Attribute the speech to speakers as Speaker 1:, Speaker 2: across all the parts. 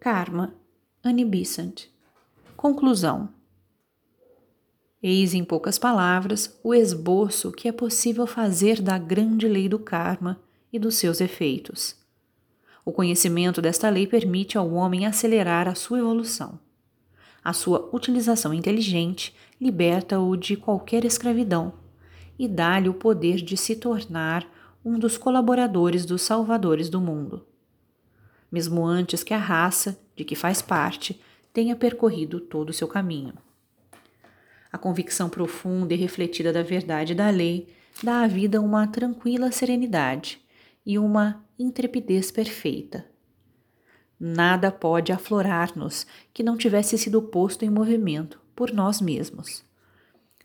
Speaker 1: Karma, Annie Besant. Conclusão. Eis em poucas palavras o esboço que é possível fazer da grande lei do karma e dos seus efeitos. O conhecimento desta lei permite ao homem acelerar a sua evolução. A sua utilização inteligente liberta-o de qualquer escravidão e dá-lhe o poder de se tornar um dos colaboradores dos salvadores do mundo mesmo antes que a raça de que faz parte tenha percorrido todo o seu caminho. A convicção profunda e refletida da verdade da lei dá à vida uma tranquila serenidade e uma intrepidez perfeita. Nada pode aflorar-nos que não tivesse sido posto em movimento por nós mesmos.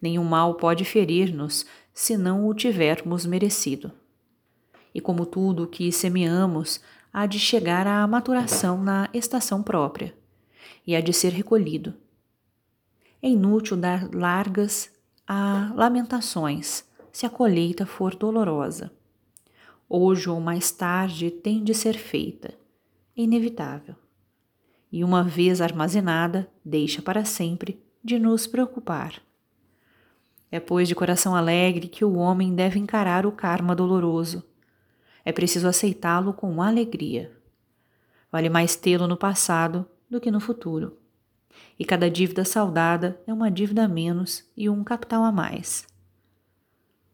Speaker 1: Nenhum mal pode ferir-nos se não o tivermos merecido. E como tudo o que semeamos há de chegar à maturação na estação própria e há de ser recolhido. É inútil dar largas a lamentações se a colheita for dolorosa. Hoje ou mais tarde tem de ser feita, é inevitável. E uma vez armazenada, deixa para sempre de nos preocupar. É, pois, de coração alegre que o homem deve encarar o karma doloroso é preciso aceitá-lo com alegria. Vale mais tê-lo no passado do que no futuro. E cada dívida saldada é uma dívida a menos e um capital a mais.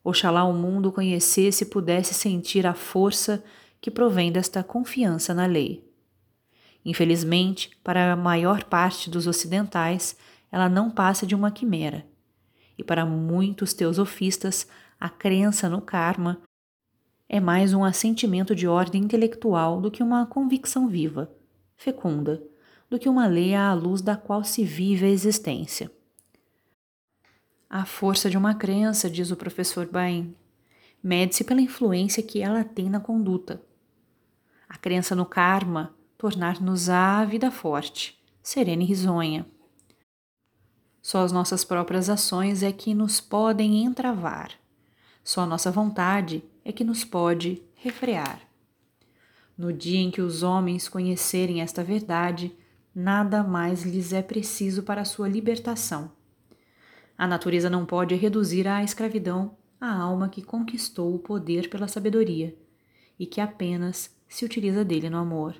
Speaker 1: Oxalá o mundo conhecesse e pudesse sentir a força que provém desta confiança na lei. Infelizmente, para a maior parte dos ocidentais, ela não passa de uma quimera. E para muitos teosofistas, a crença no karma é mais um assentimento de ordem intelectual do que uma convicção viva, fecunda, do que uma lei à luz da qual se vive a existência. A força de uma crença, diz o professor Bain, mede-se pela influência que ela tem na conduta. A crença no karma tornar-nos a vida forte, serena e risonha. Só as nossas próprias ações é que nos podem entravar. Só a nossa vontade é que nos pode refrear. No dia em que os homens conhecerem esta verdade, nada mais lhes é preciso para sua libertação. A natureza não pode reduzir à escravidão a alma que conquistou o poder pela sabedoria e que apenas se utiliza dele no amor.